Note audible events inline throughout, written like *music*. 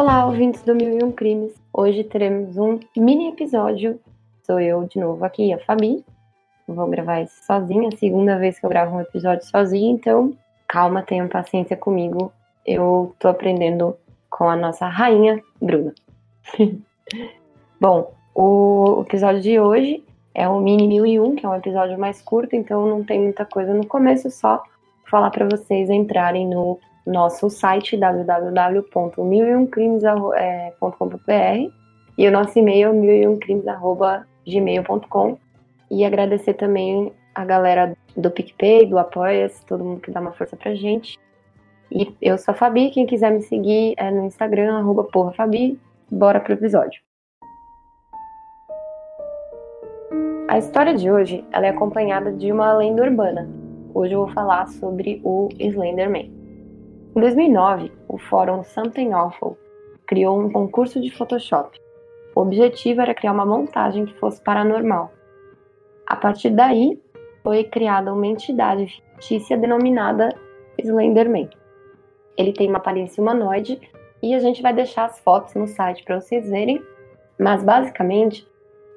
Olá, ouvintes do Mil e Um Crimes. Hoje teremos um mini episódio. Sou eu de novo aqui, a Fabi. Vou gravar isso sozinha, segunda vez que eu gravo um episódio sozinha, então calma, tenham paciência comigo. Eu tô aprendendo com a nossa rainha, Bruna. *laughs* Bom, o episódio de hoje é o Mini 1001, que é um episódio mais curto, então não tem muita coisa no começo, só falar para vocês entrarem no nosso site www.milioncrimes.com.br e o nosso e-mail milioncrimes.gmail.com e agradecer também a galera do PicPay, do Apoia-se, todo mundo que dá uma força pra gente. E eu sou a Fabi, quem quiser me seguir é no Instagram, arroba porrafabi. Bora pro episódio. A história de hoje ela é acompanhada de uma lenda urbana. Hoje eu vou falar sobre o Slenderman. Em 2009, o fórum Something Awful criou um concurso de Photoshop. O objetivo era criar uma montagem que fosse paranormal. A partir daí, foi criada uma entidade fictícia denominada Slenderman. Ele tem uma aparência humanoide e a gente vai deixar as fotos no site para vocês verem, mas basicamente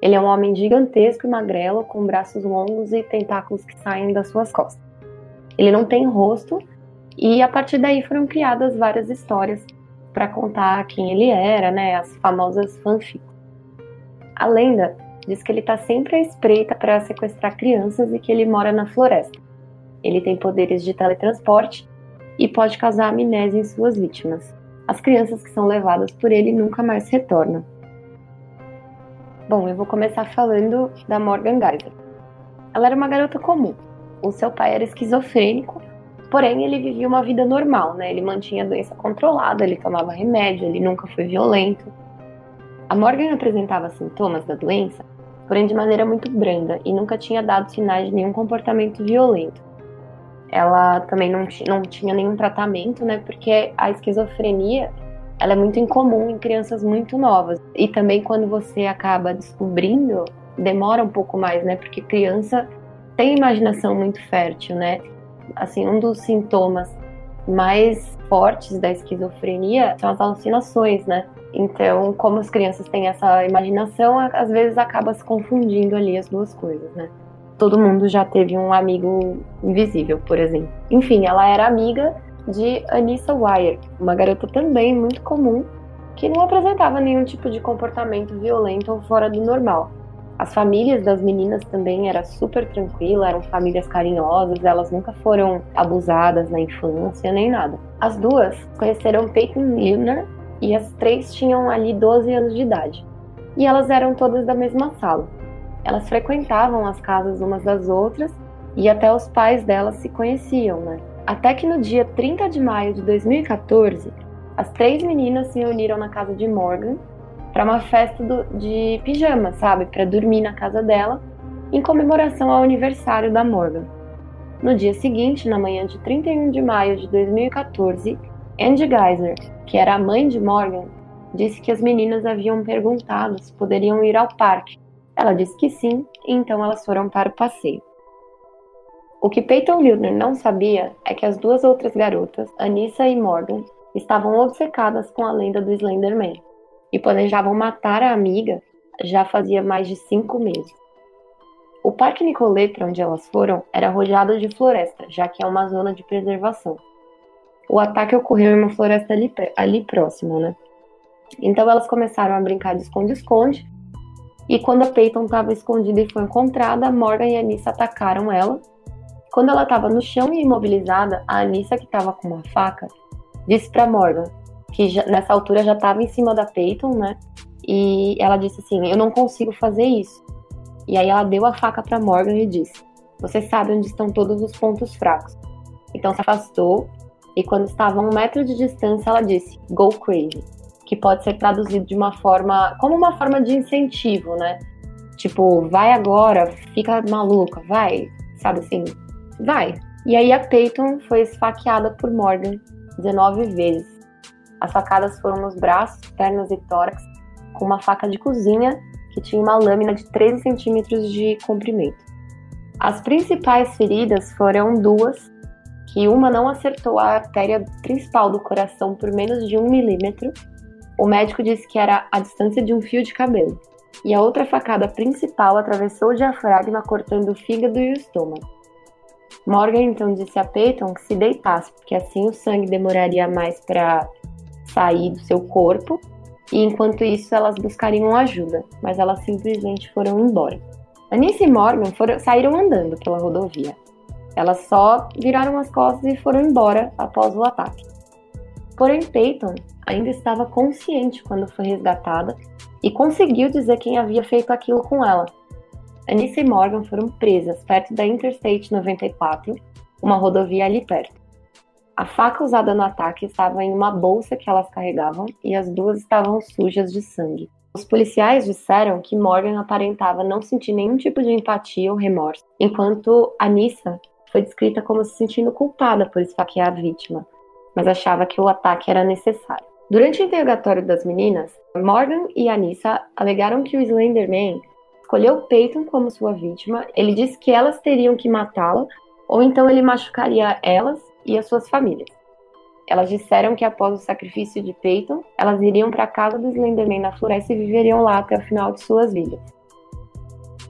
ele é um homem gigantesco e magrelo com braços longos e tentáculos que saem das suas costas. Ele não tem rosto e a partir daí foram criadas várias histórias para contar quem ele era, né, as famosas fanfics. A lenda diz que ele está sempre à espreita para sequestrar crianças e que ele mora na floresta. Ele tem poderes de teletransporte e pode causar amnésia em suas vítimas. As crianças que são levadas por ele nunca mais retornam. Bom, eu vou começar falando da Morgan Geyser. Ela era uma garota comum. O seu pai era esquizofrênico Porém, ele vivia uma vida normal, né? Ele mantinha a doença controlada, ele tomava remédio, ele nunca foi violento. A Morgan apresentava sintomas da doença, porém de maneira muito branda e nunca tinha dado sinais de nenhum comportamento violento. Ela também não, não tinha nenhum tratamento, né? Porque a esquizofrenia ela é muito incomum em crianças muito novas. E também quando você acaba descobrindo, demora um pouco mais, né? Porque criança tem imaginação muito fértil, né? Assim, um dos sintomas mais fortes da esquizofrenia são as alucinações, né? Então, como as crianças têm essa imaginação, às vezes acaba se confundindo ali as duas coisas, né? Todo mundo já teve um amigo invisível, por exemplo. Enfim, ela era amiga de Anissa Wire, uma garota também muito comum que não apresentava nenhum tipo de comportamento violento ou fora do normal. As famílias das meninas também era super tranquila, eram famílias carinhosas, elas nunca foram abusadas na infância nem nada. As duas conheceram Peyton Lilner e as três tinham ali 12 anos de idade. E elas eram todas da mesma sala. Elas frequentavam as casas umas das outras e até os pais delas se conheciam, né? Até que no dia 30 de maio de 2014, as três meninas se reuniram na casa de Morgan para uma festa do, de pijama, sabe? Para dormir na casa dela, em comemoração ao aniversário da Morgan. No dia seguinte, na manhã de 31 de maio de 2014, Andy Geyser, que era a mãe de Morgan, disse que as meninas haviam perguntado se poderiam ir ao parque. Ela disse que sim, e então elas foram para o passeio. O que Peyton Lilner não sabia é que as duas outras garotas, Anissa e Morgan, estavam obcecadas com a lenda do Slenderman e planejavam matar a amiga já fazia mais de cinco meses. O Parque Nicolete, para onde elas foram, era rodeado de floresta, já que é uma zona de preservação. O ataque ocorreu em uma floresta ali, ali próxima, né? Então elas começaram a brincar de esconde-esconde, e quando a Peyton estava escondida e foi encontrada, Morgan e Anissa atacaram ela. Quando ela estava no chão e imobilizada, a Anissa, que estava com uma faca, disse para Morgan que já, nessa altura já estava em cima da Peyton, né? E ela disse assim: Eu não consigo fazer isso. E aí ela deu a faca para Morgan e disse: Você sabe onde estão todos os pontos fracos. Então se afastou e quando estava a um metro de distância ela disse: Go crazy, que pode ser traduzido de uma forma, como uma forma de incentivo, né? Tipo, vai agora, fica maluca, vai, sabe assim, vai. E aí a Peyton foi esfaqueada por Morgan 19 vezes as facadas foram nos braços, pernas e tórax, com uma faca de cozinha que tinha uma lâmina de 13 centímetros de comprimento. As principais feridas foram duas, que uma não acertou a artéria principal do coração por menos de um milímetro, o médico disse que era a distância de um fio de cabelo. E a outra facada principal atravessou o diafragma, cortando o fígado e o estômago. Morgan então disse a Peyton que se deitasse, porque assim o sangue demoraria mais para sair do seu corpo, e enquanto isso elas buscariam ajuda, mas elas simplesmente foram embora. Anice e Morgan foram, saíram andando pela rodovia. Elas só viraram as costas e foram embora após o ataque. Porém, Peyton ainda estava consciente quando foi resgatada e conseguiu dizer quem havia feito aquilo com ela. Anissa e Morgan foram presas perto da Interstate 94, uma rodovia ali perto. A faca usada no ataque estava em uma bolsa que elas carregavam e as duas estavam sujas de sangue. Os policiais disseram que Morgan aparentava não sentir nenhum tipo de empatia ou remorso, enquanto Anissa foi descrita como se sentindo culpada por esfaquear a vítima, mas achava que o ataque era necessário. Durante o interrogatório das meninas, Morgan e Anissa alegaram que o Slenderman escolheu Peyton como sua vítima. Ele disse que elas teriam que matá-la, ou então ele machucaria elas e as suas famílias. Elas disseram que após o sacrifício de Peyton, elas iriam para a casa do Slenderman na floresta e viveriam lá até o final de suas vidas.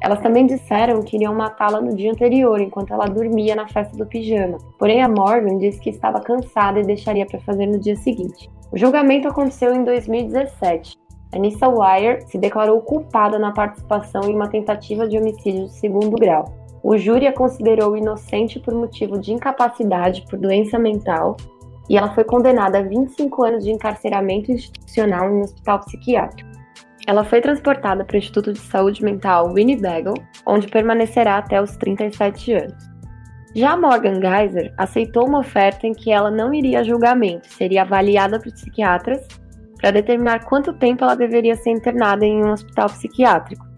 Elas também disseram que iriam matá-la no dia anterior, enquanto ela dormia na festa do pijama. Porém, a Morgan disse que estava cansada e deixaria para fazer no dia seguinte. O julgamento aconteceu em 2017. Anissa Wire se declarou culpada na participação em uma tentativa de homicídio de segundo grau. O júri a considerou inocente por motivo de incapacidade por doença mental e ela foi condenada a 25 anos de encarceramento institucional em um hospital psiquiátrico. Ela foi transportada para o Instituto de Saúde Mental Winnebago, onde permanecerá até os 37 anos. Já Morgan Geyser aceitou uma oferta em que ela não iria a julgamento, seria avaliada por psiquiatras para determinar quanto tempo ela deveria ser internada em um hospital psiquiátrico.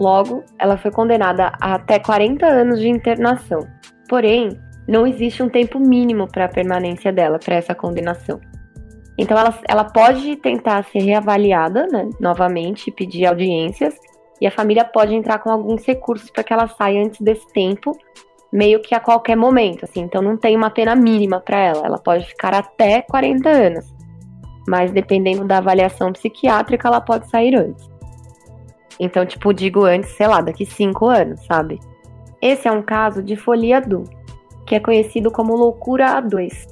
Logo, ela foi condenada a até 40 anos de internação. Porém, não existe um tempo mínimo para a permanência dela para essa condenação. Então, ela, ela pode tentar ser reavaliada né, novamente, pedir audiências, e a família pode entrar com alguns recursos para que ela saia antes desse tempo, meio que a qualquer momento, assim. Então não tem uma pena mínima para ela, ela pode ficar até 40 anos. Mas dependendo da avaliação psiquiátrica, ela pode sair antes. Então, tipo, digo antes, sei lá, daqui 5 anos, sabe? Esse é um caso de folia do, que é conhecido como loucura A2.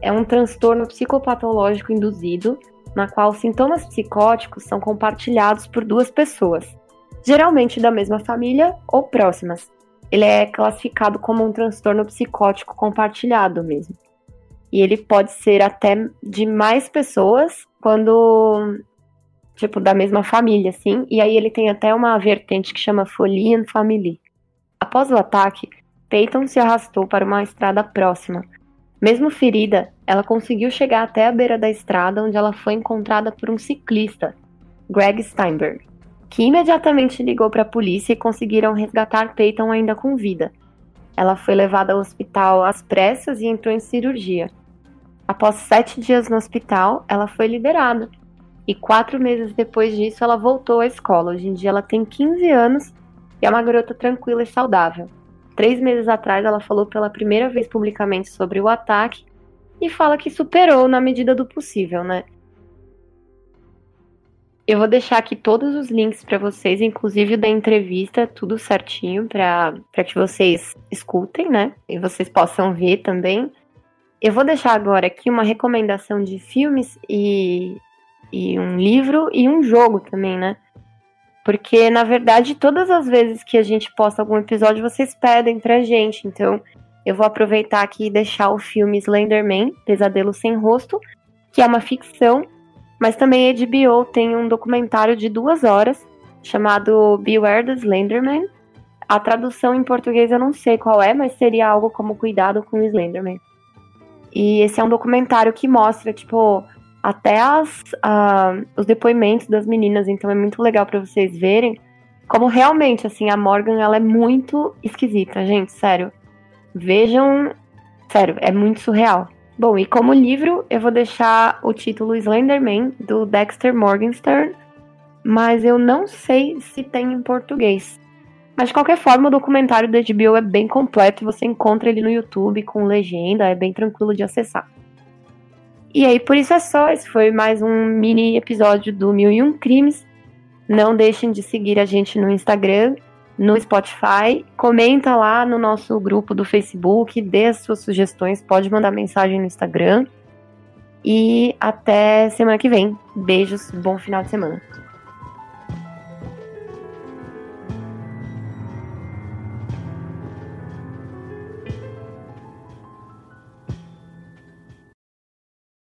É um transtorno psicopatológico induzido, na qual sintomas psicóticos são compartilhados por duas pessoas, geralmente da mesma família ou próximas, ele é classificado como um transtorno psicótico compartilhado mesmo. E ele pode ser até de mais pessoas quando tipo da mesma família, assim. E aí ele tem até uma vertente que chama Folie Family. Após o ataque, Peyton se arrastou para uma estrada próxima. Mesmo ferida, ela conseguiu chegar até a beira da estrada onde ela foi encontrada por um ciclista, Greg Steinberg que imediatamente ligou para a polícia e conseguiram resgatar Peyton ainda com vida. Ela foi levada ao hospital às pressas e entrou em cirurgia. Após sete dias no hospital, ela foi liberada. E quatro meses depois disso, ela voltou à escola. Hoje em dia, ela tem 15 anos e é uma garota tranquila e saudável. Três meses atrás, ela falou pela primeira vez publicamente sobre o ataque e fala que superou na medida do possível, né? Eu vou deixar aqui todos os links para vocês, inclusive da entrevista, tudo certinho para que vocês escutem, né? E vocês possam ver também. Eu vou deixar agora aqui uma recomendação de filmes e, e um livro e um jogo também, né? Porque, na verdade, todas as vezes que a gente posta algum episódio, vocês pedem pra gente. Então, eu vou aproveitar aqui e deixar o filme Slenderman, Pesadelo Sem Rosto, que é uma ficção mas também a HBO tem um documentário de duas horas chamado Beware the Slenderman. A tradução em português eu não sei qual é, mas seria algo como Cuidado com o Slenderman. E esse é um documentário que mostra, tipo, até as, uh, os depoimentos das meninas, então é muito legal para vocês verem como realmente, assim, a Morgan, ela é muito esquisita, gente, sério. Vejam, sério, é muito surreal. Bom, e como livro, eu vou deixar o título Slenderman, do Dexter Morgenstern, mas eu não sei se tem em português. Mas de qualquer forma, o documentário da HBO é bem completo e você encontra ele no YouTube com legenda, é bem tranquilo de acessar. E aí, por isso é só. Esse foi mais um mini episódio do Mil e Um Crimes. Não deixem de seguir a gente no Instagram, no Spotify. Comenta lá no nosso grupo do Facebook, dê as suas sugestões, pode mandar mensagem no Instagram. E até semana que vem. Beijos, bom final de semana.